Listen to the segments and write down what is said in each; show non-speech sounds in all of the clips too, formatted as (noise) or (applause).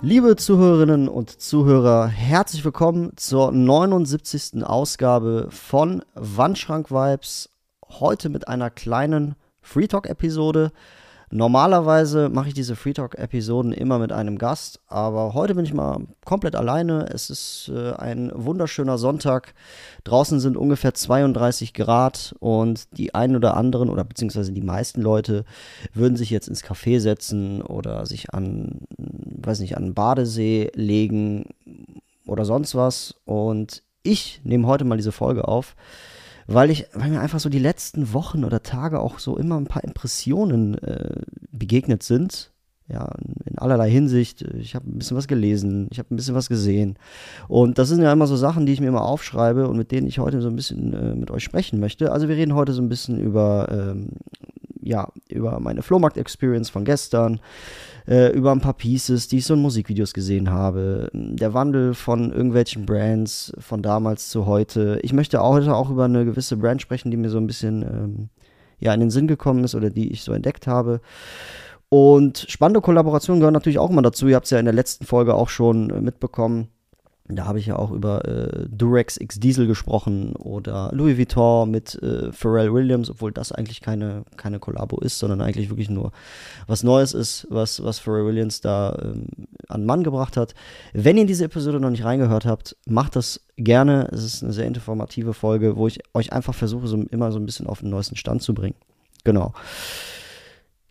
Liebe Zuhörerinnen und Zuhörer, herzlich willkommen zur 79. Ausgabe von Wandschrank Vibes. Heute mit einer kleinen Free Talk Episode. Normalerweise mache ich diese Free Talk-Episoden immer mit einem Gast, aber heute bin ich mal komplett alleine. Es ist äh, ein wunderschöner Sonntag. Draußen sind ungefähr 32 Grad und die einen oder anderen oder beziehungsweise die meisten Leute würden sich jetzt ins Café setzen oder sich an, weiß nicht, an einen Badesee legen oder sonst was. Und ich nehme heute mal diese Folge auf weil ich, weil mir einfach so die letzten Wochen oder Tage auch so immer ein paar Impressionen äh, begegnet sind. Ja, in allerlei Hinsicht. Ich habe ein bisschen was gelesen, ich habe ein bisschen was gesehen. Und das sind ja immer so Sachen, die ich mir immer aufschreibe und mit denen ich heute so ein bisschen äh, mit euch sprechen möchte. Also wir reden heute so ein bisschen über, ähm, ja, über meine Flohmarkt-Experience von gestern, äh, über ein paar Pieces, die ich so in Musikvideos gesehen habe, der Wandel von irgendwelchen Brands von damals zu heute. Ich möchte heute auch über eine gewisse Brand sprechen, die mir so ein bisschen ähm, ja, in den Sinn gekommen ist oder die ich so entdeckt habe. Und spannende Kollaborationen gehören natürlich auch immer dazu. Ihr habt es ja in der letzten Folge auch schon äh, mitbekommen. Da habe ich ja auch über äh, Durex X Diesel gesprochen oder Louis Vuitton mit äh, Pharrell Williams, obwohl das eigentlich keine, keine Kollabo ist, sondern eigentlich wirklich nur was Neues ist, was, was Pharrell Williams da ähm, an Mann gebracht hat. Wenn ihr diese Episode noch nicht reingehört habt, macht das gerne. Es ist eine sehr informative Folge, wo ich euch einfach versuche, so immer so ein bisschen auf den neuesten Stand zu bringen. Genau.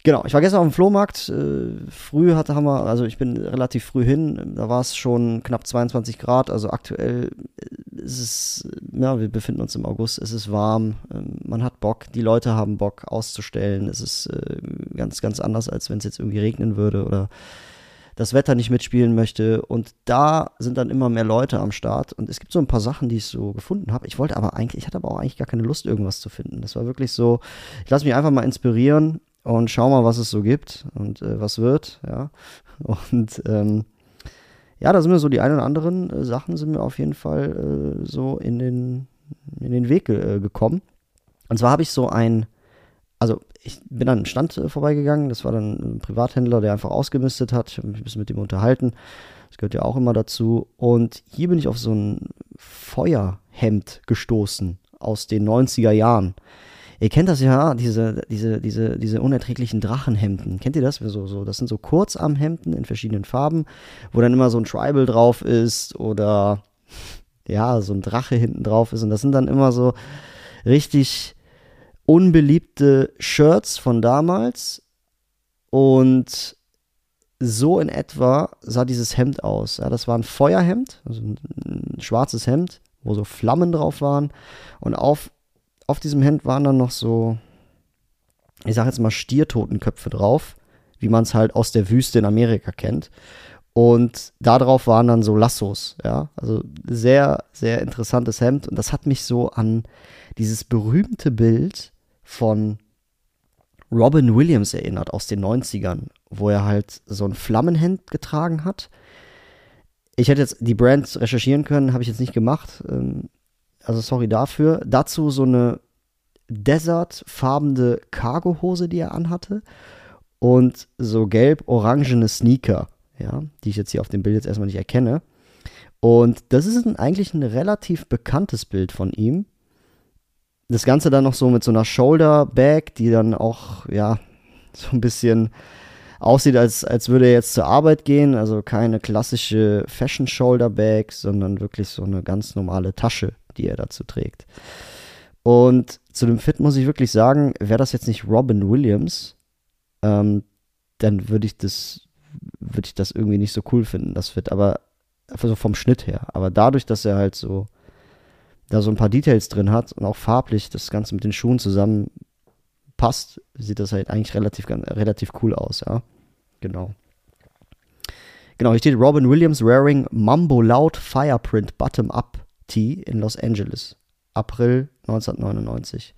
Genau, ich war gestern auf dem Flohmarkt. Äh, früh hatte haben wir, also ich bin relativ früh hin. Da war es schon knapp 22 Grad. Also aktuell ist es, ja, wir befinden uns im August. Es ist warm. Ähm, man hat Bock. Die Leute haben Bock auszustellen. Es ist äh, ganz, ganz anders, als wenn es jetzt irgendwie regnen würde oder das Wetter nicht mitspielen möchte. Und da sind dann immer mehr Leute am Start. Und es gibt so ein paar Sachen, die ich so gefunden habe. Ich wollte aber eigentlich, ich hatte aber auch eigentlich gar keine Lust, irgendwas zu finden. Das war wirklich so, ich lasse mich einfach mal inspirieren und schau mal, was es so gibt und äh, was wird, ja. (laughs) Und ähm, ja, da sind mir so die ein oder anderen äh, Sachen sind mir auf jeden Fall äh, so in den, in den Weg äh, gekommen. Und zwar habe ich so ein, also ich bin an einen Stand äh, vorbeigegangen, das war dann ein Privathändler, der einfach ausgemistet hat. Ich habe mich ein bisschen mit ihm unterhalten. Das gehört ja auch immer dazu. Und hier bin ich auf so ein Feuerhemd gestoßen aus den 90er Jahren. Ihr kennt das ja, diese, diese, diese, diese unerträglichen Drachenhemden. Kennt ihr das? So, so, das sind so Kurzarmhemden in verschiedenen Farben, wo dann immer so ein Tribal drauf ist oder ja, so ein Drache hinten drauf ist. Und das sind dann immer so richtig unbeliebte Shirts von damals. Und so in etwa sah dieses Hemd aus. Ja, das war ein Feuerhemd, also ein, schwarzes Hemd, wo so Flammen drauf waren. Und auf auf diesem Hemd waren dann noch so, ich sag jetzt mal Stiertotenköpfe drauf, wie man es halt aus der Wüste in Amerika kennt. Und darauf waren dann so Lassos, ja. Also sehr, sehr interessantes Hemd. Und das hat mich so an dieses berühmte Bild von Robin Williams erinnert aus den 90ern, wo er halt so ein Flammenhemd getragen hat. Ich hätte jetzt die Brand recherchieren können, habe ich jetzt nicht gemacht. Ähm, also sorry dafür. Dazu so eine desertfarbene Cargohose, die er anhatte. Und so gelb-orangene Sneaker, ja, die ich jetzt hier auf dem Bild jetzt erstmal nicht erkenne. Und das ist ein, eigentlich ein relativ bekanntes Bild von ihm. Das Ganze dann noch so mit so einer Shoulder Bag, die dann auch, ja, so ein bisschen aussieht, als, als würde er jetzt zur Arbeit gehen. Also keine klassische Fashion Shoulder Bag, sondern wirklich so eine ganz normale Tasche, die er dazu trägt. Und zu dem Fit muss ich wirklich sagen, wäre das jetzt nicht Robin Williams, ähm, dann würde ich das, würde ich das irgendwie nicht so cool finden, das Fit. Aber also vom Schnitt her. Aber dadurch, dass er halt so da so ein paar Details drin hat und auch farblich das Ganze mit den Schuhen zusammen passt, sieht das halt eigentlich relativ, relativ cool aus, ja. Genau. Genau, hier steht Robin Williams wearing Mambo Loud Fireprint Bottom Up Tee in Los Angeles. April 1999.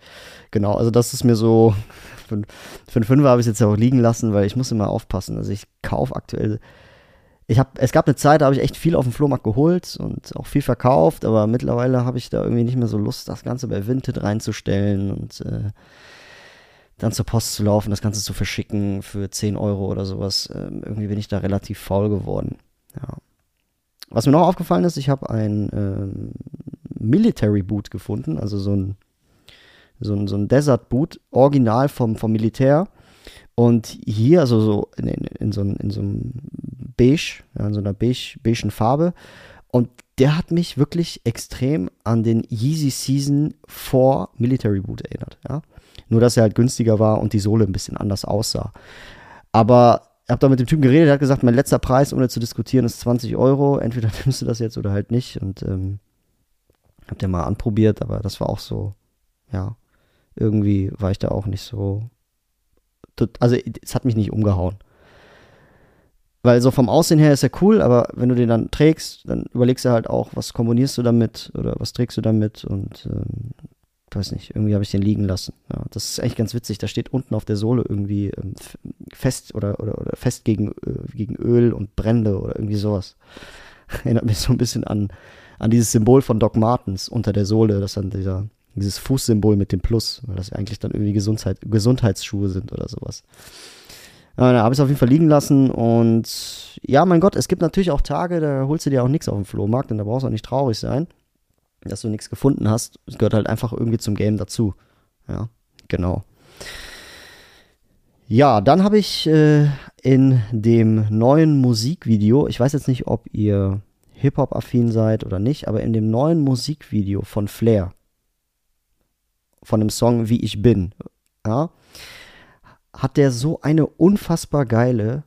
Genau, also das ist mir so, (laughs) für, einen Fünfer habe ich es jetzt auch liegen lassen, weil ich muss immer aufpassen. Also ich kaufe aktuell, ich habe, es gab eine Zeit, da habe ich echt viel auf dem Flohmarkt geholt und auch viel verkauft, aber mittlerweile habe ich da irgendwie nicht mehr so Lust, das Ganze bei Vinted reinzustellen und äh, dann zur Post zu laufen, das Ganze zu verschicken für 10 Euro oder sowas. Ähm, irgendwie bin ich da relativ faul geworden. Ja. Was mir noch aufgefallen ist, ich habe ein ähm, Military Boot gefunden, also so ein, so ein, so ein Desert Boot, original vom, vom Militär. Und hier, also so in, in, in, so, in so einem Beige, ja, in so einer beige, beigen Farbe. Und der hat mich wirklich extrem an den Yeezy Season 4 Military Boot erinnert. Ja? Nur, dass er halt günstiger war und die Sohle ein bisschen anders aussah. Aber habe da mit dem Typen geredet, der hat gesagt, mein letzter Preis, ohne zu diskutieren, ist 20 Euro. Entweder (laughs) nimmst du das jetzt oder halt nicht. Und ähm, hab den mal anprobiert, aber das war auch so, ja, irgendwie war ich da auch nicht so. Also, es hat mich nicht umgehauen. Weil so vom Aussehen her ist er cool, aber wenn du den dann trägst, dann überlegst du halt auch, was komponierst du damit oder was trägst du damit und ähm, weiß nicht, irgendwie habe ich den liegen lassen. Ja, das ist echt ganz witzig. Da steht unten auf der Sohle irgendwie ähm, fest oder, oder, oder fest gegen, äh, gegen Öl und Brände oder irgendwie sowas. (laughs) Erinnert mich so ein bisschen an, an dieses Symbol von Doc Martens unter der Sohle, das dann dieser, dieses Fußsymbol mit dem Plus, weil das eigentlich dann irgendwie Gesundheit, Gesundheitsschuhe sind oder sowas. Ja, da habe ich es auf jeden Fall liegen lassen und ja, mein Gott, es gibt natürlich auch Tage, da holst du dir auch nichts auf dem Flohmarkt und da brauchst du auch nicht traurig sein, dass du nichts gefunden hast. Es gehört halt einfach irgendwie zum Game dazu. Ja, genau. Ja, dann habe ich äh, in dem neuen Musikvideo, ich weiß jetzt nicht, ob ihr Hip-Hop-affin seid oder nicht, aber in dem neuen Musikvideo von Flair, von dem Song Wie ich bin, ja, hat der so eine unfassbar geile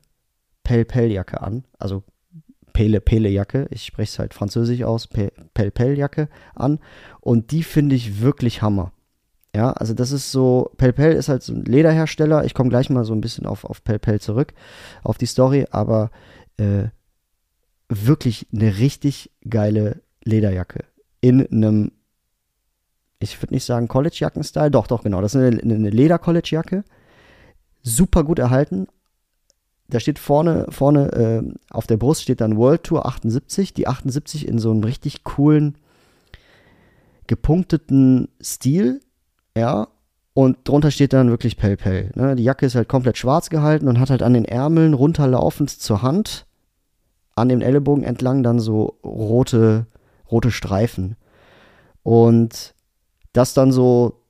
Pell-Pell-Jacke an, also Pele-Pele-Jacke, ich spreche es halt französisch aus, Pell-Pell-Jacke an und die finde ich wirklich Hammer. Ja, also das ist so, Pell-Pell ist halt so ein Lederhersteller, ich komme gleich mal so ein bisschen auf, auf Pell-Pell zurück, auf die Story, aber äh, wirklich eine richtig geile Lederjacke in einem, ich würde nicht sagen College-Jacken-Style, doch, doch, genau, das ist eine, eine Leder-College-Jacke, super gut erhalten. Da steht vorne, vorne äh, auf der Brust steht dann World Tour 78, die 78 in so einem richtig coolen, gepunkteten Stil, ja, und drunter steht dann wirklich Pell Pell. Ne? Die Jacke ist halt komplett schwarz gehalten und hat halt an den Ärmeln runterlaufend zur Hand an dem Ellenbogen entlang dann so rote, rote Streifen. Und das dann so,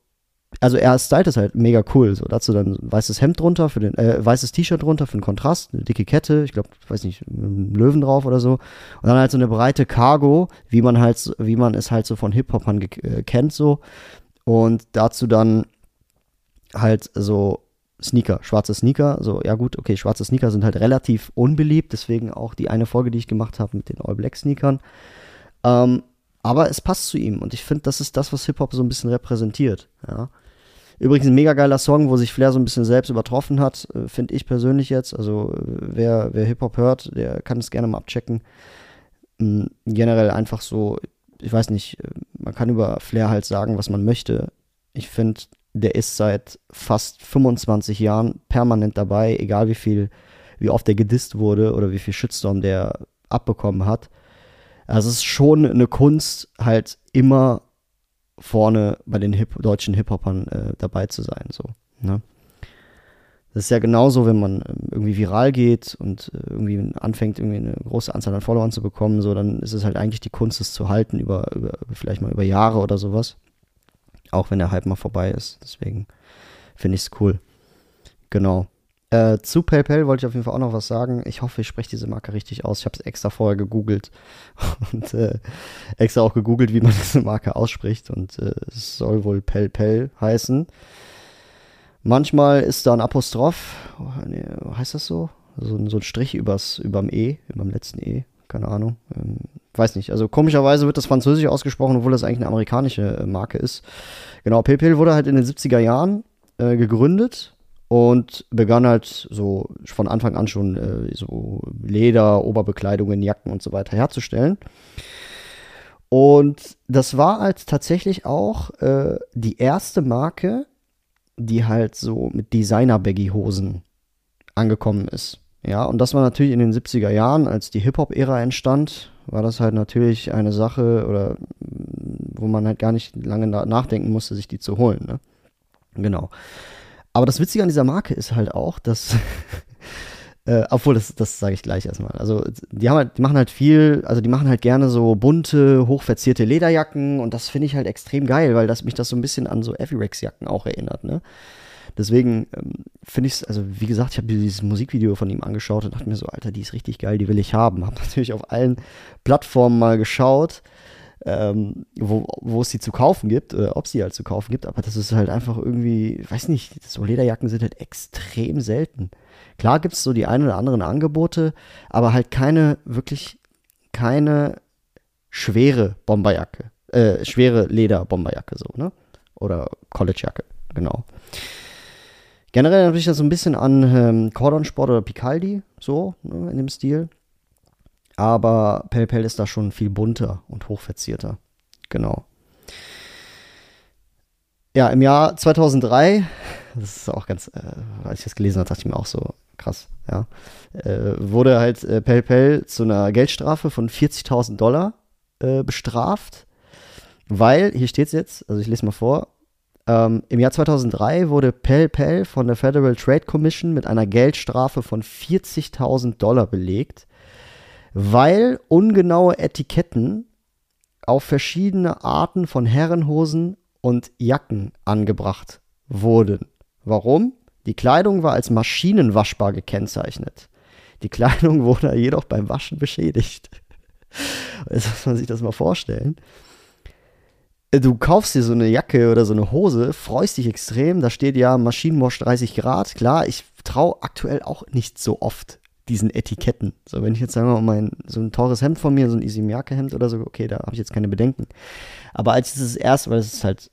also er stylt es halt mega cool. So, dazu dann ein weißes Hemd drunter, für den, äh, weißes T-Shirt drunter für den Kontrast, eine dicke Kette, ich glaube, weiß nicht, einen Löwen drauf oder so. Und dann halt so eine breite Cargo, wie man halt, wie man es halt so von Hip-Hopern äh, kennt, so. Und dazu dann halt so Sneaker, schwarze Sneaker. So, ja gut, okay, schwarze Sneaker sind halt relativ unbeliebt, deswegen auch die eine Folge, die ich gemacht habe mit den All Black Sneakern. Ähm, aber es passt zu ihm und ich finde, das ist das, was Hip-Hop so ein bisschen repräsentiert. Ja. Übrigens ein mega geiler Song, wo sich Flair so ein bisschen selbst übertroffen hat, äh, finde ich persönlich jetzt. Also wer, wer Hip-Hop hört, der kann es gerne mal abchecken. Ähm, generell einfach so, ich weiß nicht, äh, man kann über Flair halt sagen, was man möchte. Ich finde, der ist seit fast 25 Jahren permanent dabei, egal wie viel, wie oft der gedisst wurde oder wie viel Shitstorm der abbekommen hat. Also es ist schon eine Kunst, halt immer vorne bei den Hip deutschen Hip-Hopern äh, dabei zu sein. So, ne? Das ist ja genauso, wenn man ähm, irgendwie viral geht und äh, irgendwie anfängt, irgendwie eine große Anzahl an Followern zu bekommen, so, dann ist es halt eigentlich die Kunst, es zu halten über, über vielleicht mal über Jahre oder sowas. Auch wenn der Hype mal vorbei ist. Deswegen finde ich es cool. Genau. Äh, zu PayPal wollte ich auf jeden Fall auch noch was sagen. Ich hoffe, ich spreche diese Marke richtig aus. Ich habe es extra vorher gegoogelt (laughs) und äh, extra auch gegoogelt, wie man (laughs) diese Marke ausspricht. Und äh, es soll wohl PayPal heißen. Manchmal ist da ein Apostroph. Oh, nee, heißt das so? So, so ein Strich übers, überm E, überm letzten E. Keine Ahnung. Ähm, weiß nicht. Also komischerweise wird das Französisch ausgesprochen, obwohl das eigentlich eine amerikanische äh, Marke ist. Genau, PayPal wurde halt in den 70er Jahren äh, gegründet und begann halt so von Anfang an schon äh, so Leder, Oberbekleidungen, Jacken und so weiter herzustellen. Und das war halt tatsächlich auch äh, die erste Marke, die halt so mit Designer-Baggy-Hosen angekommen ist. Ja, und das war natürlich in den 70er Jahren, als die Hip-Hop-Ära entstand, war das halt natürlich eine Sache, oder wo man halt gar nicht lange nachdenken musste, sich die zu holen. Ne? Genau. Aber das Witzige an dieser Marke ist halt auch, dass (laughs) Äh, obwohl, das, das sage ich gleich erstmal. Also, die haben halt, die machen halt viel, also die machen halt gerne so bunte, hochverzierte Lederjacken und das finde ich halt extrem geil, weil das mich das so ein bisschen an so Avirex-Jacken auch erinnert, ne? Deswegen ähm, finde ich es, also wie gesagt, ich habe dieses Musikvideo von ihm angeschaut und dachte mir so, Alter, die ist richtig geil, die will ich haben. Habe natürlich auf allen Plattformen mal geschaut, ähm, wo, es sie zu kaufen gibt, äh, ob sie halt zu kaufen gibt, aber das ist halt einfach irgendwie, weiß nicht, so Lederjacken sind halt extrem selten. Klar gibt es so die ein oder anderen Angebote, aber halt keine, wirklich keine schwere Bomberjacke. Äh, schwere Leder-Bomberjacke so, ne? Oder Collegejacke, genau. Generell habe ich das so ein bisschen an ähm, Cordon Sport oder Picaldi, so, ne, in dem Stil. Aber Pel ist da schon viel bunter und hochverzierter. Genau. Ja, im Jahr 2003, das ist auch ganz, äh, als ich das gelesen habe, dachte ich mir auch so, krass, ja, äh, wurde halt äh, Pel zu einer Geldstrafe von 40.000 Dollar äh, bestraft, weil, hier steht es jetzt, also ich lese mal vor, ähm, im Jahr 2003 wurde Pel von der Federal Trade Commission mit einer Geldstrafe von 40.000 Dollar belegt, weil ungenaue Etiketten auf verschiedene Arten von Herrenhosen und Jacken angebracht wurden. Warum? Die Kleidung war als maschinenwaschbar gekennzeichnet. Die Kleidung (laughs) wurde jedoch beim Waschen beschädigt. (laughs) Jetzt muss man sich das mal vorstellen. Du kaufst dir so eine Jacke oder so eine Hose, freust dich extrem, da steht ja Maschinenwasch 30 Grad. Klar, ich traue aktuell auch nicht so oft diesen Etiketten. So, wenn ich jetzt sagen wir mal mein, so ein teures Hemd von mir, so ein Easy Miyake Hemd oder so, okay, da habe ich jetzt keine Bedenken. Aber als ich das erste, weil es ist halt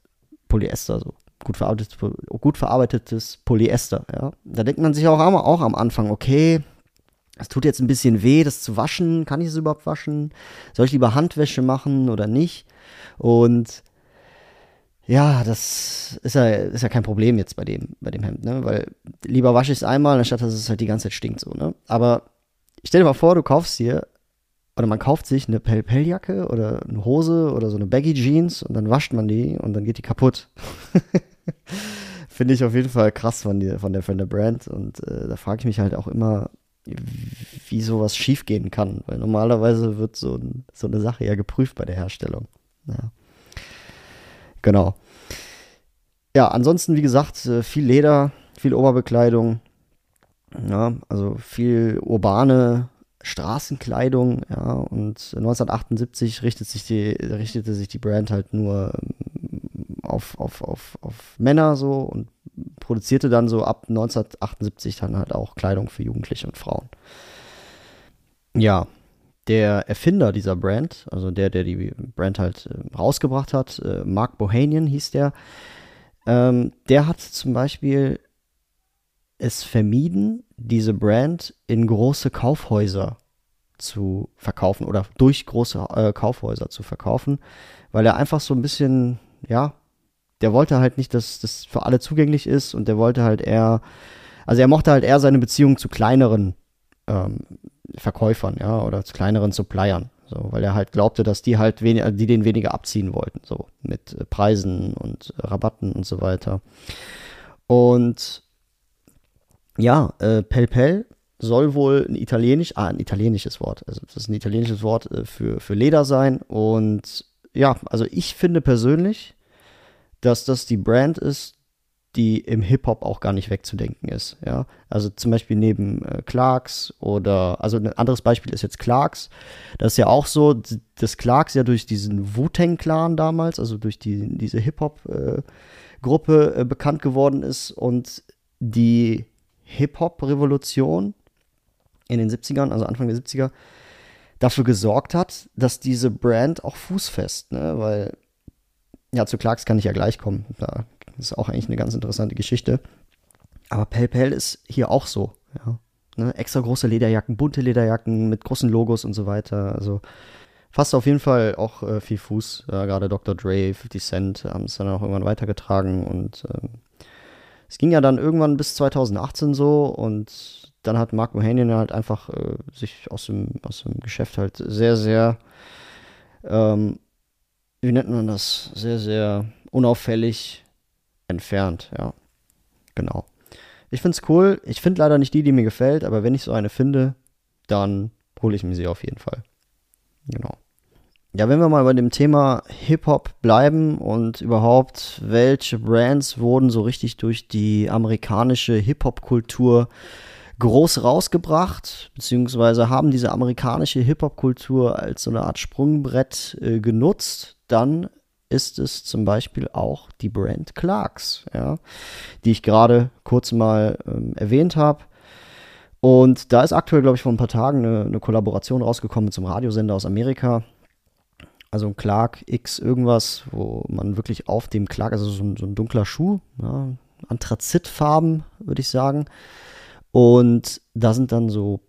Polyester so, gut, verarbeitetes, gut verarbeitetes Polyester. Ja. Da denkt man sich auch, auch am Anfang, okay, es tut jetzt ein bisschen weh, das zu waschen. Kann ich es überhaupt waschen? Soll ich lieber Handwäsche machen oder nicht? Und ja, das ist ja, ist ja kein Problem jetzt bei dem, bei dem Hemd, ne? Weil lieber wasche ich es einmal, anstatt dass es halt die ganze Zeit stinkt so, ne? Aber stell dir mal vor, du kaufst dir oder man kauft sich eine Pelpeljacke oder eine Hose oder so eine Baggy Jeans und dann wascht man die und dann geht die kaputt. (laughs) Finde ich auf jeden Fall krass von, die, von, der, von der Brand und äh, da frage ich mich halt auch immer, wie sowas schiefgehen kann, weil normalerweise wird so, so eine Sache ja geprüft bei der Herstellung. Ja. Genau. Ja, ansonsten, wie gesagt, äh, viel Leder, viel Oberbekleidung, ja, also viel urbane Straßenkleidung, ja, und 1978 richtet sich die, richtete sich die Brand halt nur ähm, auf, auf, auf, auf Männer so und produzierte dann so ab 1978 dann halt auch Kleidung für Jugendliche und Frauen. Ja, der Erfinder dieser Brand, also der, der die Brand halt äh, rausgebracht hat, äh, Mark Bohanian hieß der, ähm, der hat zum Beispiel es vermieden, diese Brand in große Kaufhäuser zu verkaufen oder durch große äh, Kaufhäuser zu verkaufen, weil er einfach so ein bisschen, ja, der wollte halt nicht, dass das für alle zugänglich ist und der wollte halt eher, also er mochte halt eher seine Beziehung zu kleineren ähm, Verkäufern, ja, oder zu kleineren Suppliern, so, weil er halt glaubte, dass die halt weniger, die den weniger abziehen wollten, so mit äh, Preisen und äh, Rabatten und so weiter. Und ja, äh, Pel Pel soll wohl ein italienisch, ah, ein italienisches Wort, also das ist ein italienisches Wort äh, für, für Leder sein. Und ja, also ich finde persönlich, dass das die Brand ist, die im Hip-Hop auch gar nicht wegzudenken ist. Ja? Also zum Beispiel neben äh, Clarks oder, also ein anderes Beispiel ist jetzt Clarks. Das ist ja auch so, dass Clarks ja durch diesen Wu-Tang-Clan damals, also durch die, diese Hip-Hop-Gruppe äh, äh, bekannt geworden ist und die Hip-Hop-Revolution in den 70ern, also Anfang der 70er, dafür gesorgt hat, dass diese Brand auch fußfest, ne? weil, ja, zu Clarks kann ich ja gleich kommen. Da ist auch eigentlich eine ganz interessante Geschichte. Aber Pel ist hier auch so, ja. Ne? Extra große Lederjacken, bunte Lederjacken mit großen Logos und so weiter. Also fasst auf jeden Fall auch äh, viel Fuß. Äh, Gerade Dr. Dre, 50 Cent haben es dann auch irgendwann weitergetragen und ähm, es ging ja dann irgendwann bis 2018 so und dann hat Mark Mohanian halt einfach äh, sich aus dem, aus dem Geschäft halt sehr, sehr, ähm, wie nennt man das, sehr, sehr unauffällig entfernt, ja. Genau. Ich find's cool. Ich finde leider nicht die, die mir gefällt, aber wenn ich so eine finde, dann hole ich mir sie auf jeden Fall. Genau. Ja, wenn wir mal bei dem Thema Hip-Hop bleiben und überhaupt, welche Brands wurden so richtig durch die amerikanische Hip-Hop-Kultur groß rausgebracht, beziehungsweise haben diese amerikanische Hip-Hop-Kultur als so eine Art Sprungbrett äh, genutzt, dann ist es zum Beispiel auch die Brand Clarks, ja, die ich gerade kurz mal ähm, erwähnt habe. Und da ist aktuell, glaube ich, vor ein paar Tagen eine, eine Kollaboration rausgekommen einem Radiosender aus Amerika. Also ein Clark X irgendwas, wo man wirklich auf dem Clark, also so ein, so ein dunkler Schuh, ja, Anthrazitfarben, würde ich sagen. Und da sind dann so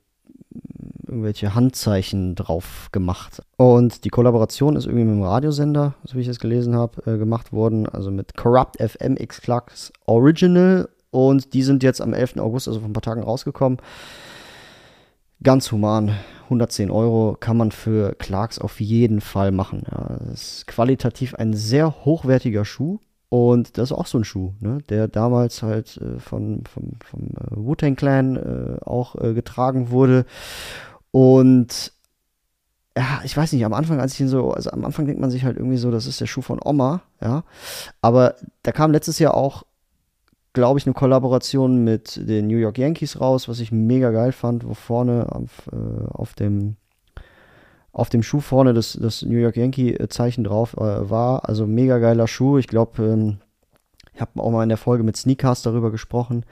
irgendwelche Handzeichen drauf gemacht. Und die Kollaboration ist irgendwie mit dem Radiosender, so wie ich es gelesen habe, äh, gemacht worden. Also mit Corrupt FM X Clarks Original und die sind jetzt am 11. August, also vor ein paar Tagen rausgekommen. Ganz human. 110 Euro kann man für Clarks auf jeden Fall machen. Ja, das ist qualitativ ein sehr hochwertiger Schuh. Und das ist auch so ein Schuh, ne, der damals halt äh, von, von, vom äh, Wu-Tang Clan äh, auch äh, getragen wurde. Und ja, ich weiß nicht, am Anfang, als ich ihn so, also am Anfang denkt man sich halt irgendwie so, das ist der Schuh von Oma, ja. Aber da kam letztes Jahr auch glaube ich, eine Kollaboration mit den New York Yankees raus, was ich mega geil fand, wo vorne auf, äh, auf dem auf dem Schuh vorne das, das New York Yankee-Zeichen drauf äh, war. Also mega geiler Schuh. Ich glaube, ähm, ich habe auch mal in der Folge mit Sneakers darüber gesprochen.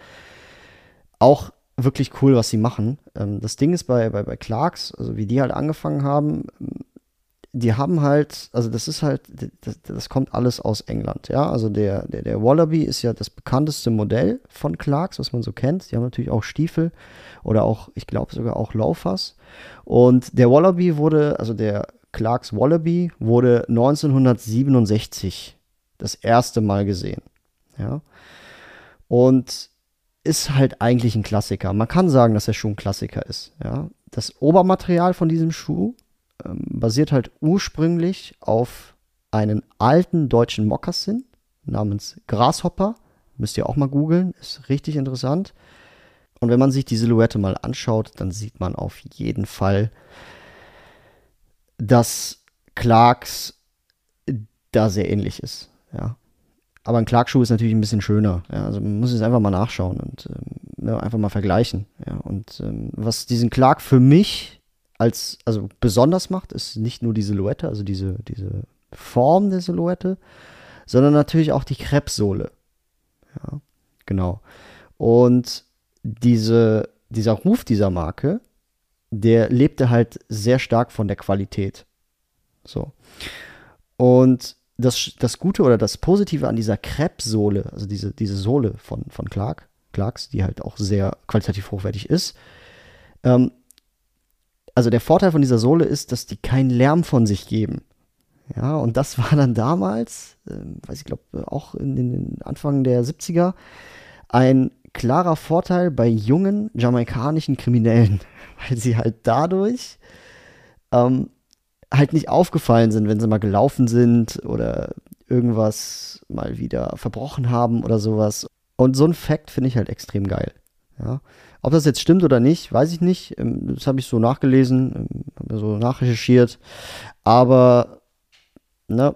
Auch wirklich cool, was sie machen. Ähm, das Ding ist bei, bei, bei Clarks, also wie die halt angefangen haben, die haben halt, also das ist halt, das, das, kommt alles aus England, ja. Also der, der, der Wallaby ist ja das bekannteste Modell von Clarks, was man so kennt. Die haben natürlich auch Stiefel oder auch, ich glaube sogar auch Laufers. Und der Wallaby wurde, also der Clarks Wallaby wurde 1967 das erste Mal gesehen, ja. Und ist halt eigentlich ein Klassiker. Man kann sagen, dass er schon ein Klassiker ist, ja. Das Obermaterial von diesem Schuh ähm, basiert halt ursprünglich auf einen alten deutschen Mokassin namens Grasshopper. Müsst ihr auch mal googeln, ist richtig interessant. Und wenn man sich die Silhouette mal anschaut, dann sieht man auf jeden Fall, dass Clarks da sehr ähnlich ist. Ja. Aber ein Clark-Schuh ist natürlich ein bisschen schöner. Ja. Also man muss es einfach mal nachschauen und ähm, einfach mal vergleichen. Ja. Und ähm, was diesen Clark für mich als, also besonders macht, ist nicht nur die Silhouette, also diese, diese Form der Silhouette, sondern natürlich auch die Krebssohle. Ja, genau. Und diese, dieser Ruf dieser Marke, der lebte halt sehr stark von der Qualität. So. Und das, das Gute oder das Positive an dieser Krebssohle, also diese, diese Sohle von, von Clark, Clarks, die halt auch sehr qualitativ hochwertig ist, ähm, also der Vorteil von dieser Sohle ist, dass die keinen Lärm von sich geben. Ja, und das war dann damals, äh, weiß ich glaube, auch in den Anfang der 70er, ein klarer Vorteil bei jungen jamaikanischen Kriminellen, (laughs) weil sie halt dadurch ähm, halt nicht aufgefallen sind, wenn sie mal gelaufen sind oder irgendwas mal wieder verbrochen haben oder sowas. Und so ein Fact finde ich halt extrem geil. Ja. Ob das jetzt stimmt oder nicht, weiß ich nicht. Ähm, das habe ich so nachgelesen, ähm, so nachrecherchiert. Aber, ne,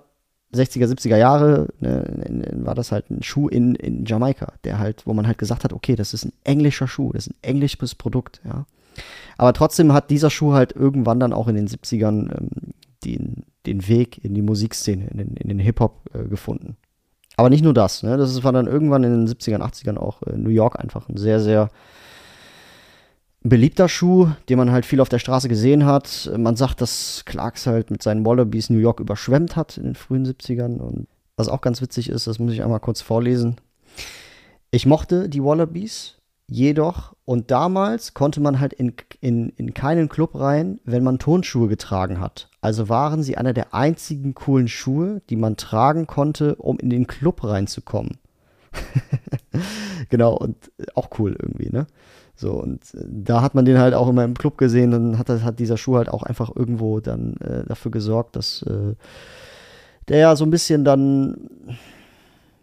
60er, 70er Jahre ne, war das halt ein Schuh in, in Jamaika, der halt, wo man halt gesagt hat, okay, das ist ein englischer Schuh, das ist ein englisches Produkt, ja. Aber trotzdem hat dieser Schuh halt irgendwann dann auch in den 70ern ähm, den, den Weg in die Musikszene, in den, in den Hip-Hop äh, gefunden. Aber nicht nur das, ne? Das war dann irgendwann in den 70ern, 80ern auch äh, New York einfach ein sehr, sehr beliebter Schuh, den man halt viel auf der Straße gesehen hat. Man sagt, dass Clarks halt mit seinen Wallabies New York überschwemmt hat in den frühen 70ern. Und was auch ganz witzig ist, das muss ich einmal kurz vorlesen. Ich mochte die Wallabies Jedoch, und damals konnte man halt in, in, in keinen Club rein, wenn man Turnschuhe getragen hat. Also waren sie einer der einzigen coolen Schuhe, die man tragen konnte, um in den Club reinzukommen. (laughs) genau, und auch cool irgendwie, ne? So, und äh, da hat man den halt auch immer im Club gesehen, dann hat, hat dieser Schuh halt auch einfach irgendwo dann äh, dafür gesorgt, dass äh, der ja so ein bisschen dann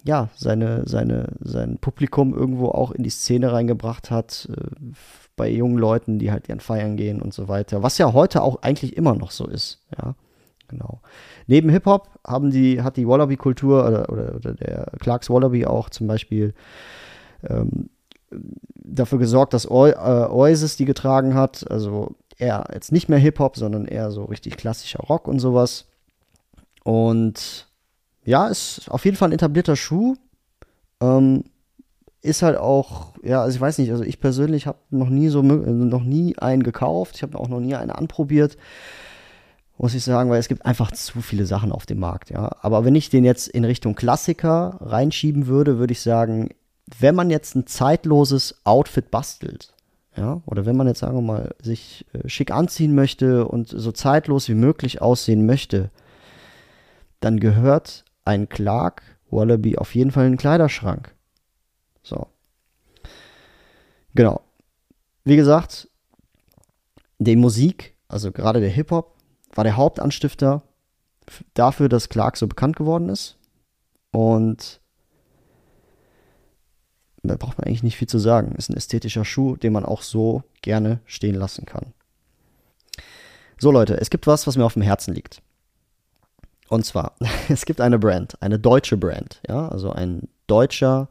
ja, seine, seine, sein Publikum irgendwo auch in die Szene reingebracht hat, äh, bei jungen Leuten, die halt gern feiern gehen und so weiter. Was ja heute auch eigentlich immer noch so ist, ja. Genau. Neben Hip-Hop haben die, hat die Wallaby-Kultur oder, oder, oder, der Clarks Wallaby auch zum Beispiel ähm, dafür gesorgt, dass äh, Oasis die getragen hat. Also eher jetzt nicht mehr Hip-Hop, sondern eher so richtig klassischer Rock und sowas. Und ja, ist auf jeden Fall ein etablierter Schuh. Ähm, ist halt auch, ja, also ich weiß nicht, also ich persönlich habe noch nie so noch nie einen gekauft. Ich habe auch noch nie einen anprobiert. Muss ich sagen, weil es gibt einfach zu viele Sachen auf dem Markt, ja. Aber wenn ich den jetzt in Richtung Klassiker reinschieben würde, würde ich sagen, wenn man jetzt ein zeitloses Outfit bastelt, ja, oder wenn man jetzt, sagen wir mal, sich äh, schick anziehen möchte und so zeitlos wie möglich aussehen möchte, dann gehört ein Clark Wallaby auf jeden Fall in den Kleiderschrank. So. Genau. Wie gesagt, die Musik, also gerade der Hip-Hop, war der Hauptanstifter dafür, dass Clark so bekannt geworden ist. Und da braucht man eigentlich nicht viel zu sagen. Ist ein ästhetischer Schuh, den man auch so gerne stehen lassen kann. So Leute, es gibt was, was mir auf dem Herzen liegt. Und zwar, (laughs) es gibt eine Brand, eine deutsche Brand, ja, also ein deutscher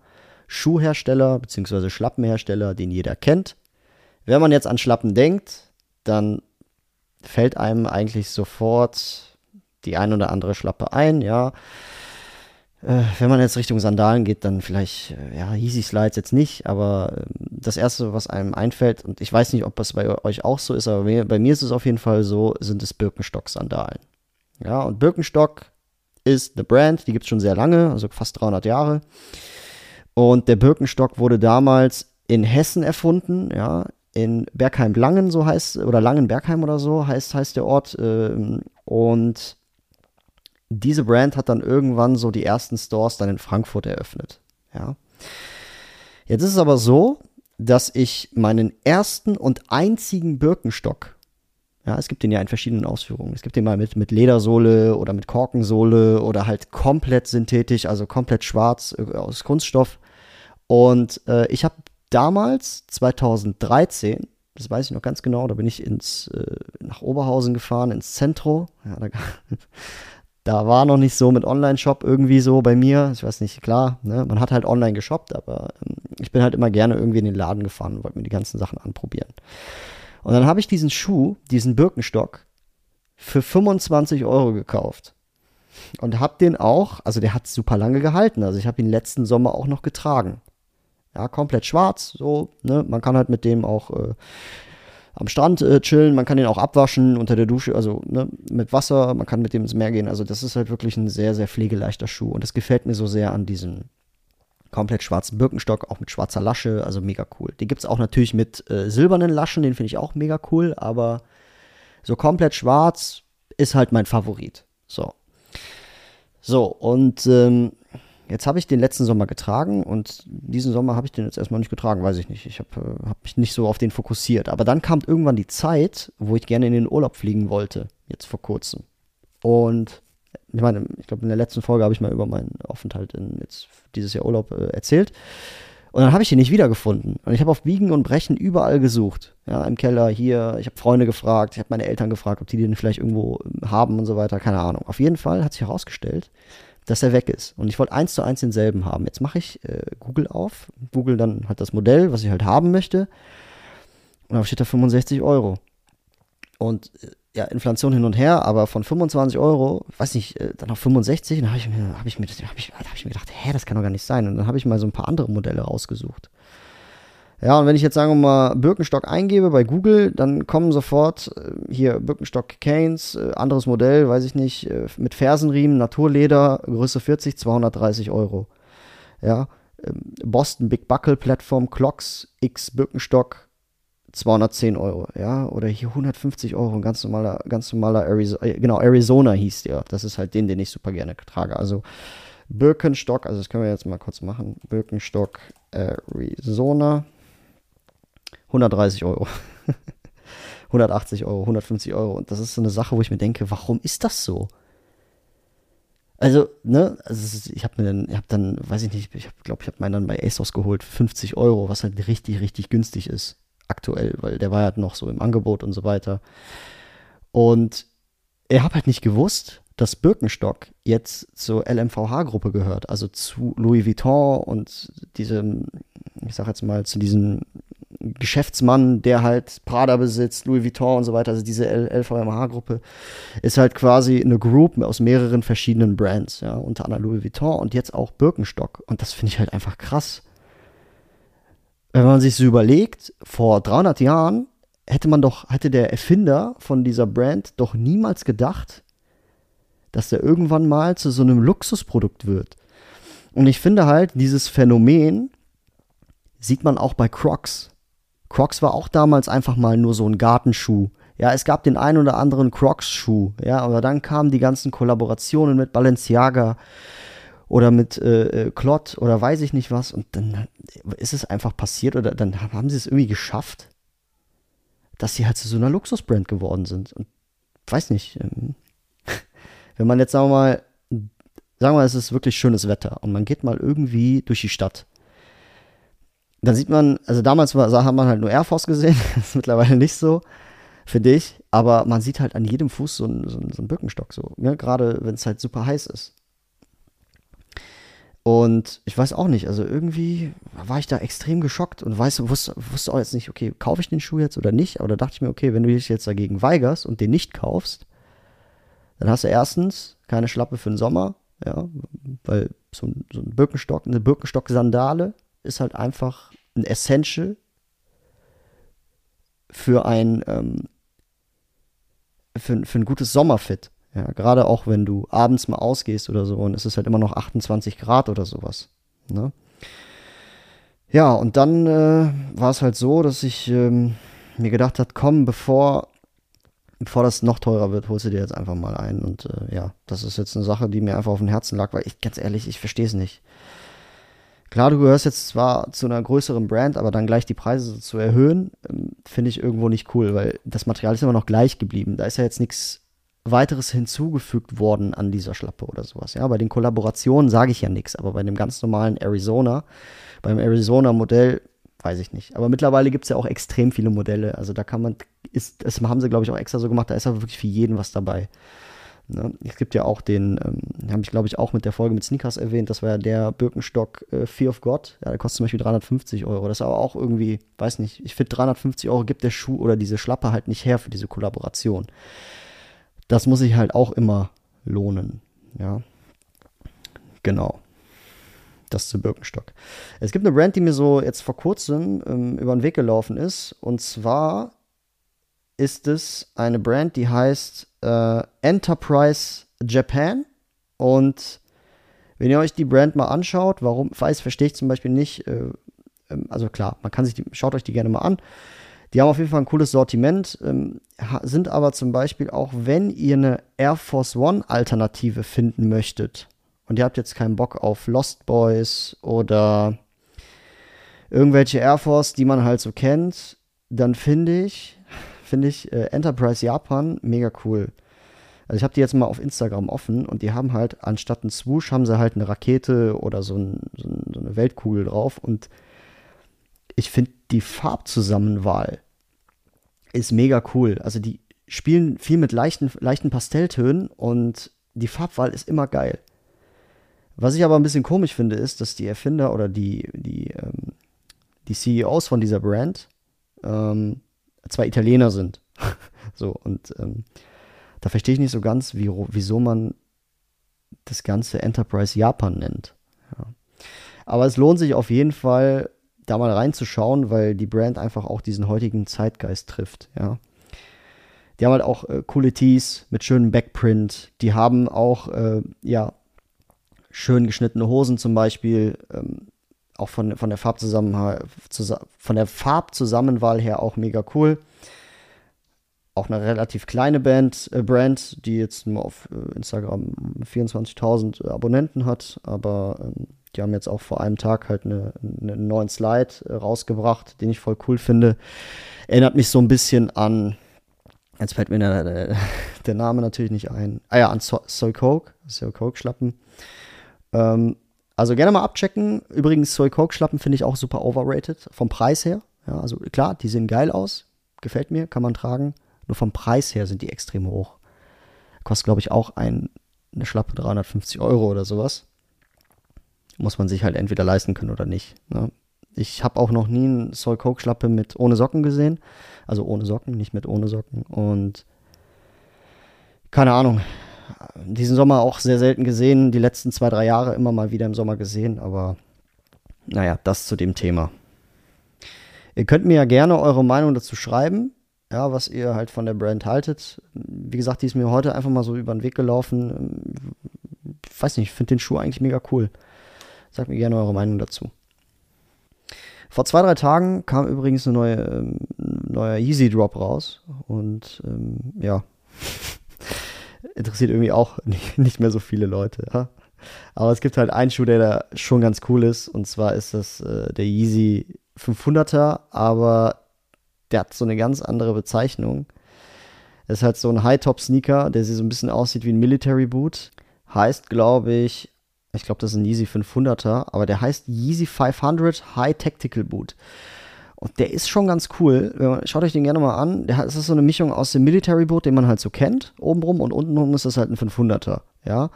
Schuhhersteller bzw. Schlappenhersteller, den jeder kennt. Wenn man jetzt an Schlappen denkt, dann fällt einem eigentlich sofort die ein oder andere Schlappe ein, ja. Äh, wenn man jetzt Richtung Sandalen geht, dann vielleicht, äh, ja, Easy Slides jetzt nicht, aber äh, das erste, was einem einfällt, und ich weiß nicht, ob das bei euch auch so ist, aber bei mir, bei mir ist es auf jeden Fall so, sind es Birkenstock-Sandalen. Ja, und Birkenstock ist eine Brand, die gibt es schon sehr lange, also fast 300 Jahre. Und der Birkenstock wurde damals in Hessen erfunden, ja, in Bergheim-Langen, so heißt, oder Langen-Bergheim oder so heißt, heißt der Ort. Ähm, und diese Brand hat dann irgendwann so die ersten Stores dann in Frankfurt eröffnet. Ja. Jetzt ist es aber so, dass ich meinen ersten und einzigen Birkenstock ja, es gibt den ja in verschiedenen Ausführungen. Es gibt den mal mit, mit Ledersohle oder mit Korkensohle oder halt komplett synthetisch, also komplett schwarz äh, aus Kunststoff. Und äh, ich habe damals, 2013, das weiß ich noch ganz genau, da bin ich ins, äh, nach Oberhausen gefahren, ins Zentro. Ja, da, (laughs) da, war noch nicht so mit Online-Shop irgendwie so bei mir. Ich weiß nicht, klar, ne? man hat halt online geshoppt, aber ähm, ich bin halt immer gerne irgendwie in den Laden gefahren und wollte mir die ganzen Sachen anprobieren. Und dann habe ich diesen Schuh, diesen Birkenstock, für 25 Euro gekauft. Und habe den auch, also der hat super lange gehalten. Also ich habe ihn letzten Sommer auch noch getragen. Ja, komplett schwarz, so, ne? Man kann halt mit dem auch äh, am Strand äh, chillen, man kann den auch abwaschen unter der Dusche, also ne, mit Wasser, man kann mit dem ins Meer gehen. Also das ist halt wirklich ein sehr, sehr pflegeleichter Schuh. Und das gefällt mir so sehr an diesem, komplett schwarzen Birkenstock, auch mit schwarzer Lasche, also mega cool. Die gibt es auch natürlich mit äh, silbernen Laschen, den finde ich auch mega cool, aber so komplett schwarz ist halt mein Favorit. So. So, und ähm, jetzt habe ich den letzten Sommer getragen und diesen Sommer habe ich den jetzt erstmal nicht getragen, weiß ich nicht. Ich habe äh, hab mich nicht so auf den fokussiert. Aber dann kam irgendwann die Zeit, wo ich gerne in den Urlaub fliegen wollte, jetzt vor kurzem. Und ich meine, ich glaube, in der letzten Folge habe ich mal über meinen Aufenthalt in jetzt dieses Jahr Urlaub äh, erzählt. Und dann habe ich ihn nicht wiedergefunden. Und ich habe auf Biegen und Brechen überall gesucht. Ja, im Keller, hier. Ich habe Freunde gefragt, ich habe meine Eltern gefragt, ob die den vielleicht irgendwo ähm, haben und so weiter. Keine Ahnung. Auf jeden Fall hat sich herausgestellt, dass er weg ist. Und ich wollte eins zu eins denselben haben. Jetzt mache ich äh, Google auf. Google dann halt das Modell, was ich halt haben möchte. Und da steht da 65 Euro. Und äh, ja, Inflation hin und her, aber von 25 Euro, weiß nicht, äh, dann auf 65, dann habe ich habe ich hab ich, hab ich mir gedacht, hä, das kann doch gar nicht sein. Und dann habe ich mal so ein paar andere Modelle rausgesucht. Ja, und wenn ich jetzt sagen wir mal Birkenstock eingebe bei Google, dann kommen sofort äh, hier Birkenstock Canes, äh, anderes Modell, weiß ich nicht, äh, mit Fersenriemen, Naturleder, Größe 40, 230 Euro. Ja, ähm, Boston Big Buckle Plattform Clocks X Birkenstock 210 Euro, ja, oder hier 150 Euro, ein ganz normaler, ganz normaler Arizona, äh, genau, Arizona hieß der. Das ist halt den, den ich super gerne trage. Also Birkenstock, also das können wir jetzt mal kurz machen. Birkenstock Arizona, 130 Euro. (laughs) 180 Euro, 150 Euro. Und das ist so eine Sache, wo ich mir denke, warum ist das so? Also, ne, also ich habe mir dann, ich habe dann, weiß ich nicht, ich glaube, ich habe meinen dann bei ASOS geholt, 50 Euro, was halt richtig, richtig günstig ist, aktuell, weil der war halt noch so im Angebot und so weiter. Und er hat halt nicht gewusst, dass Birkenstock jetzt zur LMVH-Gruppe gehört, also zu Louis Vuitton und diesem, ich sag jetzt mal, zu diesem Geschäftsmann, der halt Prada besitzt, Louis Vuitton und so weiter, also diese LVMH-Gruppe, ist halt quasi eine Group aus mehreren verschiedenen Brands, ja, unter anderem Louis Vuitton und jetzt auch Birkenstock. Und das finde ich halt einfach krass. Wenn man sich so überlegt, vor 300 Jahren hätte man doch, hätte der Erfinder von dieser Brand doch niemals gedacht, dass der irgendwann mal zu so einem Luxusprodukt wird. Und ich finde halt, dieses Phänomen sieht man auch bei Crocs. Crocs war auch damals einfach mal nur so ein Gartenschuh. Ja, es gab den einen oder anderen Crocs-Schuh, ja, aber dann kamen die ganzen Kollaborationen mit Balenciaga oder mit äh, äh oder weiß ich nicht was und dann ist es einfach passiert oder dann haben sie es irgendwie geschafft, dass sie halt zu so einer Luxusbrand geworden sind. Und weiß nicht, ähm, (laughs) wenn man jetzt, sagen wir mal, sagen wir mal, es ist wirklich schönes Wetter und man geht mal irgendwie durch die Stadt dann sieht man, also damals war, hat man halt nur Air Force gesehen, das (laughs) ist mittlerweile nicht so, finde ich, aber man sieht halt an jedem Fuß so einen, so so einen Birkenstock, so, ne? gerade wenn es halt super heiß ist. Und ich weiß auch nicht, also irgendwie war ich da extrem geschockt und weiß, wusste, wusste auch jetzt nicht, okay, kaufe ich den Schuh jetzt oder nicht, aber da dachte ich mir, okay, wenn du dich jetzt dagegen weigerst und den nicht kaufst, dann hast du erstens keine Schlappe für den Sommer, ja, weil so ein, so ein Birkenstock, eine Birkenstock-Sandale ist halt einfach ein Essential für ein, ähm, für, für ein gutes Sommerfit. Ja, gerade auch wenn du abends mal ausgehst oder so und es ist halt immer noch 28 Grad oder sowas. Ne? Ja, und dann äh, war es halt so, dass ich ähm, mir gedacht habe, komm, bevor, bevor das noch teurer wird, holst du dir jetzt einfach mal ein. Und äh, ja, das ist jetzt eine Sache, die mir einfach auf dem Herzen lag, weil ich, ganz ehrlich, ich verstehe es nicht. Klar, du gehörst jetzt zwar zu einer größeren Brand, aber dann gleich die Preise zu erhöhen, ähm, finde ich irgendwo nicht cool, weil das Material ist immer noch gleich geblieben. Da ist ja jetzt nichts weiteres hinzugefügt worden an dieser Schlappe oder sowas. Ja, bei den Kollaborationen sage ich ja nichts, aber bei dem ganz normalen Arizona, beim Arizona-Modell, weiß ich nicht. Aber mittlerweile gibt es ja auch extrem viele Modelle. Also da kann man, ist, das haben sie, glaube ich, auch extra so gemacht, da ist aber wirklich für jeden was dabei. Ne? Es gibt ja auch den, ähm, habe ich glaube ich auch mit der Folge mit Sneakers erwähnt, das war ja der Birkenstock äh, Fear of God. Ja, der kostet zum Beispiel 350 Euro. Das ist aber auch irgendwie, weiß nicht, ich finde 350 Euro gibt der Schuh oder diese Schlappe halt nicht her für diese Kollaboration. Das muss sich halt auch immer lohnen. Ja, genau. Das zu Birkenstock. Es gibt eine Brand, die mir so jetzt vor kurzem ähm, über den Weg gelaufen ist. Und zwar ist es eine Brand, die heißt äh, Enterprise Japan. Und wenn ihr euch die Brand mal anschaut, warum, weiß, verstehe ich zum Beispiel nicht, äh, ähm, also klar, man kann sich die, schaut euch die gerne mal an. Die haben auf jeden Fall ein cooles Sortiment, ähm, sind aber zum Beispiel auch, wenn ihr eine Air Force One Alternative finden möchtet und ihr habt jetzt keinen Bock auf Lost Boys oder irgendwelche Air Force, die man halt so kennt, dann finde ich, finde ich äh, Enterprise Japan mega cool. Also ich habe die jetzt mal auf Instagram offen und die haben halt anstatt ein Swoosh haben sie halt eine Rakete oder so, ein, so, ein, so eine Weltkugel drauf und ich finde die Farbzusammenwahl ist mega cool. Also die spielen viel mit leichten, leichten Pastelltönen und die Farbwahl ist immer geil. Was ich aber ein bisschen komisch finde, ist, dass die Erfinder oder die, die, ähm, die CEOs von dieser Brand ähm, zwei Italiener sind. (laughs) so, und ähm, da verstehe ich nicht so ganz, wie, wieso man das ganze Enterprise Japan nennt. Ja. Aber es lohnt sich auf jeden Fall, da mal reinzuschauen, weil die Brand einfach auch diesen heutigen Zeitgeist trifft, ja. Die haben halt auch äh, coole Tees mit schönem Backprint. Die haben auch, äh, ja, schön geschnittene Hosen zum Beispiel. Ähm, auch von, von, der Farbzusammenhalt, von der Farbzusammenwahl her auch mega cool. Auch eine relativ kleine Band, äh, Brand, die jetzt nur auf äh, Instagram 24.000 Abonnenten hat, aber ähm, die haben jetzt auch vor einem Tag halt eine, einen neuen Slide äh, rausgebracht, den ich voll cool finde. Erinnert mich so ein bisschen an, jetzt fällt mir der, der, Name natürlich nicht ein. Ah ja, an so Soy Coke, Soy Coke Schlappen. Ähm, also gerne mal abchecken. Übrigens, Soy Coke Schlappen finde ich auch super overrated, vom Preis her. Ja, also klar, die sehen geil aus, gefällt mir, kann man tragen. Nur vom Preis her sind die extrem hoch. Kostet, glaube ich, auch ein, eine Schlappe 350 Euro oder sowas muss man sich halt entweder leisten können oder nicht. Ne? Ich habe auch noch nie einen Soul Coke Schlappe mit ohne Socken gesehen. Also ohne Socken, nicht mit ohne Socken. Und keine Ahnung. Diesen Sommer auch sehr selten gesehen. Die letzten zwei, drei Jahre immer mal wieder im Sommer gesehen. Aber naja, das zu dem Thema. Ihr könnt mir ja gerne eure Meinung dazu schreiben. Ja, was ihr halt von der Brand haltet. Wie gesagt, die ist mir heute einfach mal so über den Weg gelaufen. Ich weiß nicht, ich finde den Schuh eigentlich mega cool. Sagt mir gerne eure Meinung dazu. Vor zwei, drei Tagen kam übrigens ein neue, ähm, neuer Yeezy Drop raus. Und ähm, ja, (laughs) interessiert irgendwie auch (laughs) nicht, mehr so viele Leute. Ja? Aber es gibt halt einen Schuh, der da schon ganz cool ist. Und zwar ist das äh, der Yeezy 500er. Aber der hat so eine ganz andere Bezeichnung. Es ist halt so ein High-Top-Sneaker, der so ein bisschen aussieht wie ein Military Boot. Heißt, glaube ich, ich glaube, das ist ein Yeezy 500er, aber der heißt Yeezy 500 High Tactical Boot. Und der ist schon ganz cool. Schaut euch den gerne mal an. Das ist so eine Mischung aus dem Military Boot, den man halt so kennt, obenrum und untenrum ist das halt ein 500er. Ja.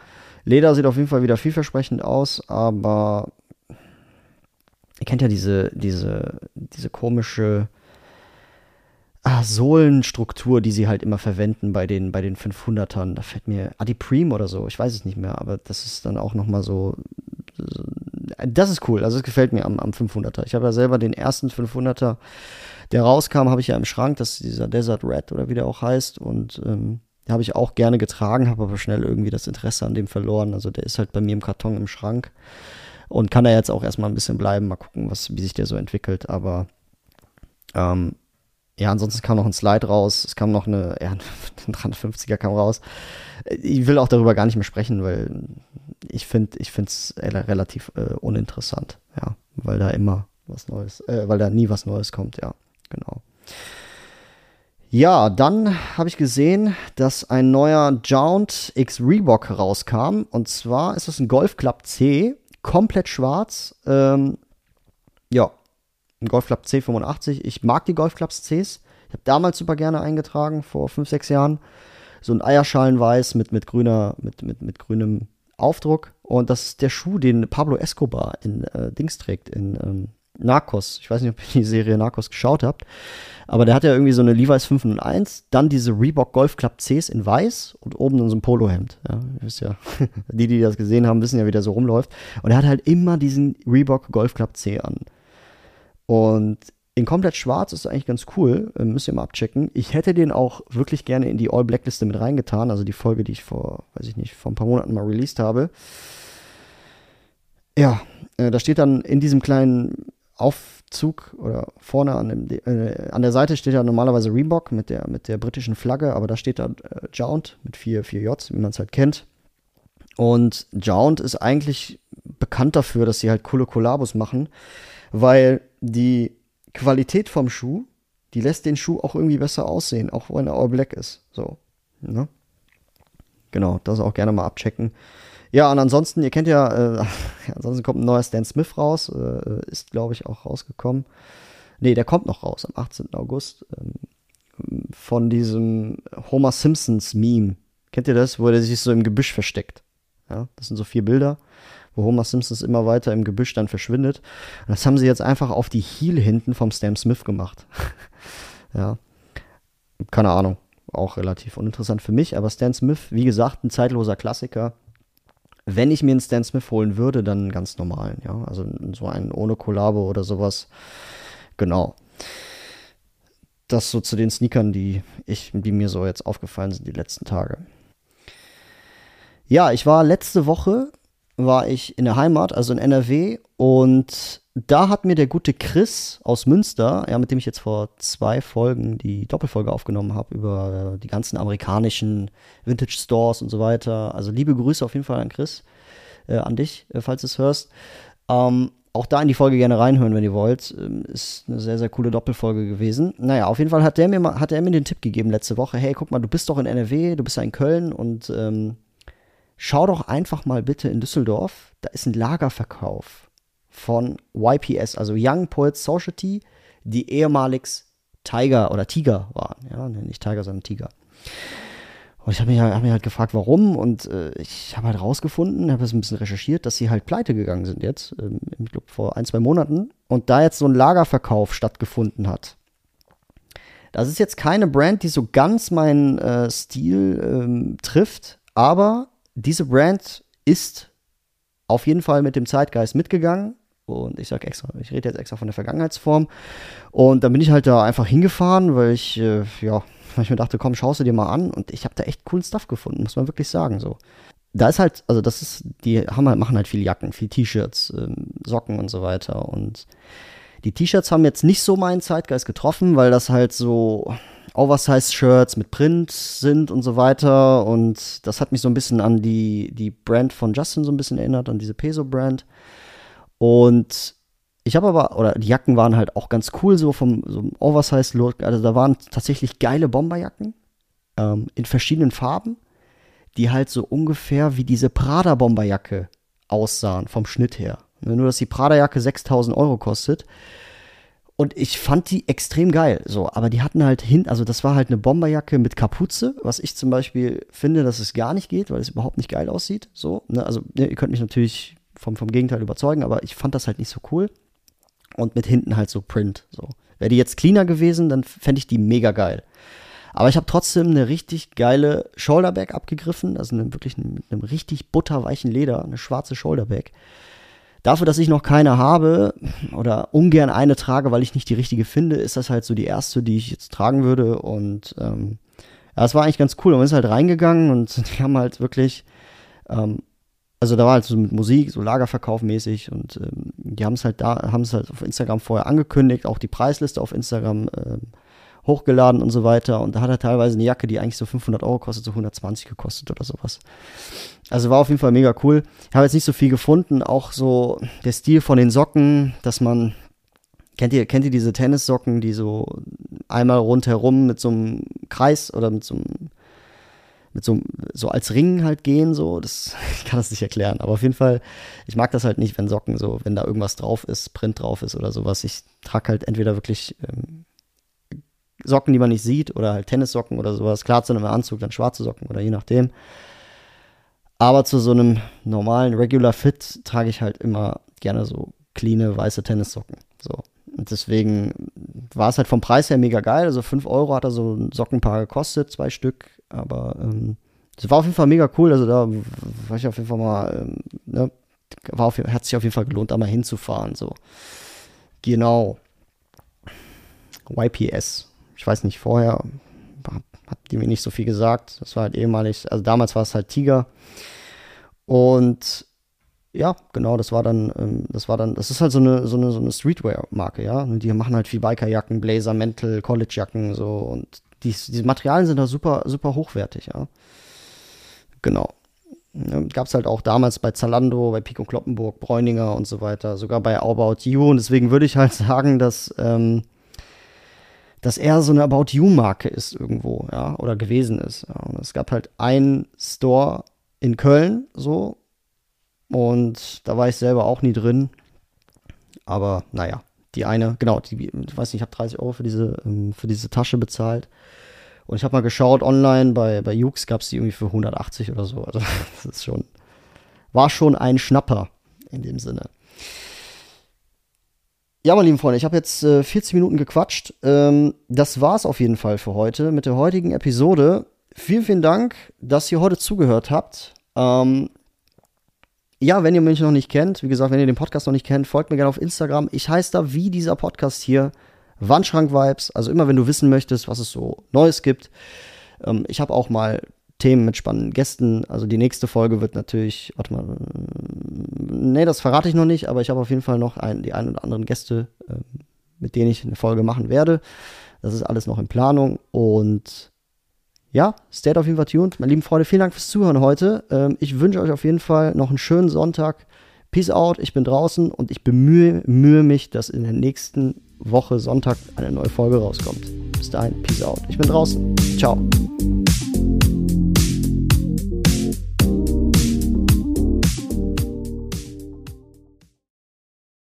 Leder sieht auf jeden Fall wieder vielversprechend aus, aber ihr kennt ja diese, diese, diese komische ah, Sohlenstruktur, die sie halt immer verwenden bei den, bei den 500ern. Da fällt mir Adiprem oder so, ich weiß es nicht mehr, aber das ist dann auch nochmal so, so, das ist cool, also es gefällt mir am, am 500er. Ich habe ja selber den ersten 500er, der rauskam, habe ich ja im Schrank, das ist dieser Desert Red oder wie der auch heißt. Und ähm, habe ich auch gerne getragen, habe aber schnell irgendwie das Interesse an dem verloren. Also der ist halt bei mir im Karton im Schrank. Und kann da jetzt auch erstmal ein bisschen bleiben, mal gucken, was, wie sich der so entwickelt, aber ähm, ja, ansonsten kam noch ein Slide raus, es kam noch eine, ja, (laughs) ein 350er kam raus. Ich will auch darüber gar nicht mehr sprechen, weil ich finde ich es relativ äh, uninteressant, ja, weil da immer was Neues, äh, weil da nie was Neues kommt, ja, genau. Ja, dann habe ich gesehen, dass ein neuer Jount X Reebok rauskam. Und zwar ist das ein Golf Club C, komplett schwarz. Ähm, ja, ein Golf Club C85. Ich mag die Golf Clubs Cs. Ich habe damals super gerne eingetragen, vor 5, 6 Jahren. So ein Eierschalenweiß mit, mit, grüner, mit, mit, mit grünem Aufdruck. Und das ist der Schuh, den Pablo Escobar in äh, Dings trägt, in ähm, Narcos. Ich weiß nicht, ob ihr die Serie Narcos geschaut habt. Aber der hat ja irgendwie so eine Levi's 501, dann diese Reebok Golf Club Cs in weiß und oben dann so ein Polohemd. Ja, wisst ja, (laughs) die, die das gesehen haben, wissen ja, wie der so rumläuft. Und er hat halt immer diesen Reebok Golf Club C an. Und in komplett schwarz ist eigentlich ganz cool. Äh, müsst ihr mal abchecken. Ich hätte den auch wirklich gerne in die All-Black-Liste mit reingetan. Also die Folge, die ich vor, weiß ich nicht, vor ein paar Monaten mal released habe. Ja, äh, da steht dann in diesem kleinen Aufzug oder vorne an, dem, äh, an der Seite steht ja normalerweise Reebok mit der, mit der britischen Flagge, aber da steht dann äh, Jount mit vier, vier Js, wie man es halt kennt. Und Jount ist eigentlich bekannt dafür, dass sie halt coole Kollabos machen, weil die Qualität vom Schuh, die lässt den Schuh auch irgendwie besser aussehen, auch wenn er all black ist. So, ne? Genau, das auch gerne mal abchecken. Ja, und ansonsten, ihr kennt ja, äh, (laughs) ansonsten kommt ein neuer Stan Smith raus, äh, ist, glaube ich, auch rausgekommen. Nee, der kommt noch raus am 18. August. Ähm, von diesem Homer Simpsons Meme. Kennt ihr das, wo er sich so im Gebüsch versteckt? Ja, das sind so vier Bilder wo Homer Simpsons immer weiter im Gebüsch dann verschwindet. Und das haben sie jetzt einfach auf die Heel hinten vom Stan Smith gemacht. (laughs) ja. Keine Ahnung. Auch relativ uninteressant für mich, aber Stan Smith, wie gesagt, ein zeitloser Klassiker. Wenn ich mir einen Stan Smith holen würde, dann einen ganz normalen, ja. Also so einen ohne Kollabo oder sowas. Genau. Das so zu den Sneakern, die ich, die mir so jetzt aufgefallen sind die letzten Tage. Ja, ich war letzte Woche war ich in der Heimat, also in NRW, und da hat mir der gute Chris aus Münster, ja, mit dem ich jetzt vor zwei Folgen die Doppelfolge aufgenommen habe über die ganzen amerikanischen Vintage Stores und so weiter. Also liebe Grüße auf jeden Fall an Chris, äh, an dich, äh, falls du es hörst. Ähm, auch da in die Folge gerne reinhören, wenn ihr wollt. Ähm, ist eine sehr, sehr coole Doppelfolge gewesen. Naja, auf jeden Fall hat der mir, er mir den Tipp gegeben letzte Woche. Hey, guck mal, du bist doch in NRW, du bist ja in Köln und ähm, schau doch einfach mal bitte in Düsseldorf. Da ist ein Lagerverkauf von YPS, also Young Poets Society, die ehemals Tiger oder Tiger waren. Ja, nicht Tiger, sondern Tiger. Und ich habe mich, hab mich, halt gefragt, warum. Und äh, ich habe halt rausgefunden, habe das ein bisschen recherchiert, dass sie halt pleite gegangen sind jetzt, ähm, ich glaube vor ein, zwei Monaten. Und da jetzt so ein Lagerverkauf stattgefunden hat. Das ist jetzt keine Brand, die so ganz meinen äh, Stil ähm, trifft, aber diese Brand ist auf jeden Fall mit dem Zeitgeist mitgegangen und ich sage extra, ich rede jetzt extra von der Vergangenheitsform. Und dann bin ich halt da einfach hingefahren, weil ich, äh, ja, weil ich mir dachte, komm, schaust du dir mal an. Und ich habe da echt coolen Stuff gefunden, muss man wirklich sagen. So. Da ist halt, also das ist, die haben halt, machen halt viel Jacken, viel T-Shirts, ähm, Socken und so weiter. Und die T-Shirts haben jetzt nicht so meinen Zeitgeist getroffen, weil das halt so Oversize-Shirts mit Print sind und so weiter. Und das hat mich so ein bisschen an die, die Brand von Justin so ein bisschen erinnert, an diese Peso-Brand. Und ich habe aber, oder die Jacken waren halt auch ganz cool, so vom so Oversize-Look. Also da waren tatsächlich geile Bomberjacken ähm, in verschiedenen Farben, die halt so ungefähr wie diese Prada-Bomberjacke aussahen, vom Schnitt her. Nur, dass die Prada-Jacke 6000 Euro kostet. Und ich fand die extrem geil, so. Aber die hatten halt hin, also das war halt eine Bomberjacke mit Kapuze, was ich zum Beispiel finde, dass es gar nicht geht, weil es überhaupt nicht geil aussieht, so. Ne? Also, ne, ihr könnt mich natürlich vom, vom Gegenteil überzeugen, aber ich fand das halt nicht so cool. Und mit hinten halt so Print. So. Wäre die jetzt cleaner gewesen, dann fände ich die mega geil. Aber ich habe trotzdem eine richtig geile Shoulderbag abgegriffen, also eine, wirklich mit einem richtig butterweichen Leder, eine schwarze Shoulderbag. Dafür, dass ich noch keine habe oder ungern eine trage, weil ich nicht die richtige finde, ist das halt so die erste, die ich jetzt tragen würde. Und ähm, ja, es war eigentlich ganz cool. Und man ist halt reingegangen und (laughs) die haben halt wirklich ähm, also da war halt so mit Musik, so Lagerverkauf mäßig und ähm, die haben es halt da, haben es halt auf Instagram vorher angekündigt, auch die Preisliste auf Instagram ähm, hochgeladen und so weiter. Und da hat er teilweise eine Jacke, die eigentlich so 500 Euro kostet, so 120 gekostet oder sowas. Also war auf jeden Fall mega cool. Ich habe jetzt nicht so viel gefunden, auch so der Stil von den Socken, dass man Kennt ihr, kennt ihr diese Tennissocken, die so einmal rundherum mit so einem Kreis oder mit so einem mit so, so als Ring halt gehen, so, das, (laughs) ich kann das nicht erklären. Aber auf jeden Fall, ich mag das halt nicht, wenn Socken so, wenn da irgendwas drauf ist, Print drauf ist oder sowas. Ich trage halt entweder wirklich ähm, Socken, die man nicht sieht, oder halt Tennissocken oder sowas. Klar zu einem Anzug, dann schwarze Socken oder je nachdem. Aber zu so einem normalen Regular Fit trage ich halt immer gerne so cleane weiße Tennissocken. So. Und deswegen war es halt vom Preis her mega geil. Also 5 Euro hat er so ein Sockenpaar gekostet, zwei Stück. Aber ähm, war auf jeden Fall mega cool. Also da war ich auf jeden Fall mal, ähm, ne, war auf, hat sich auf jeden Fall gelohnt, da mal hinzufahren. So. Genau. YPS. Ich weiß nicht, vorher hat die mir nicht so viel gesagt. Das war halt ehemalig, also damals war es halt Tiger. Und ja, genau, das war dann, ähm, das war dann, das ist halt so eine, so eine, so eine Streetwear-Marke, ja. Die machen halt wie Bikerjacken, Blazer, Mäntel, Collegejacken, so und die, diese Materialien sind da super, super hochwertig, ja. Genau. Gab es halt auch damals bei Zalando, bei Pico Kloppenburg, Bräuninger und so weiter, sogar bei About You. Und deswegen würde ich halt (laughs) sagen, dass, ähm, dass er so eine About You-Marke ist irgendwo, ja, oder gewesen ist. Ja. Und es gab halt einen Store in Köln, so. Und da war ich selber auch nie drin. Aber naja, die eine, genau, die, ich weiß nicht, ich habe 30 Euro für diese, ähm, für diese Tasche bezahlt. Und ich habe mal geschaut online, bei, bei Jux gab es die irgendwie für 180 oder so. Also (laughs) das ist schon, war schon ein Schnapper in dem Sinne. Ja, meine lieben Freunde, ich habe jetzt äh, 40 Minuten gequatscht. Ähm, das war's auf jeden Fall für heute mit der heutigen Episode. Vielen, vielen Dank, dass ihr heute zugehört habt. Ähm, ja, wenn ihr mich noch nicht kennt, wie gesagt, wenn ihr den Podcast noch nicht kennt, folgt mir gerne auf Instagram. Ich heiße da wie dieser Podcast hier Wandschrank-Vibes. Also immer, wenn du wissen möchtest, was es so Neues gibt. Ähm, ich habe auch mal Themen mit spannenden Gästen. Also die nächste Folge wird natürlich, warte mal, nee, das verrate ich noch nicht, aber ich habe auf jeden Fall noch ein, die ein oder anderen Gäste, ähm, mit denen ich eine Folge machen werde. Das ist alles noch in Planung und ja, stay auf jeden Fall tuned. Meine lieben Freunde, vielen Dank fürs Zuhören heute. Ähm, ich wünsche euch auf jeden Fall noch einen schönen Sonntag. Peace out, ich bin draußen und ich bemühe mühe mich, dass in der nächsten Woche Sonntag eine neue Folge rauskommt. Bis dahin, peace out. Ich bin draußen. Ciao.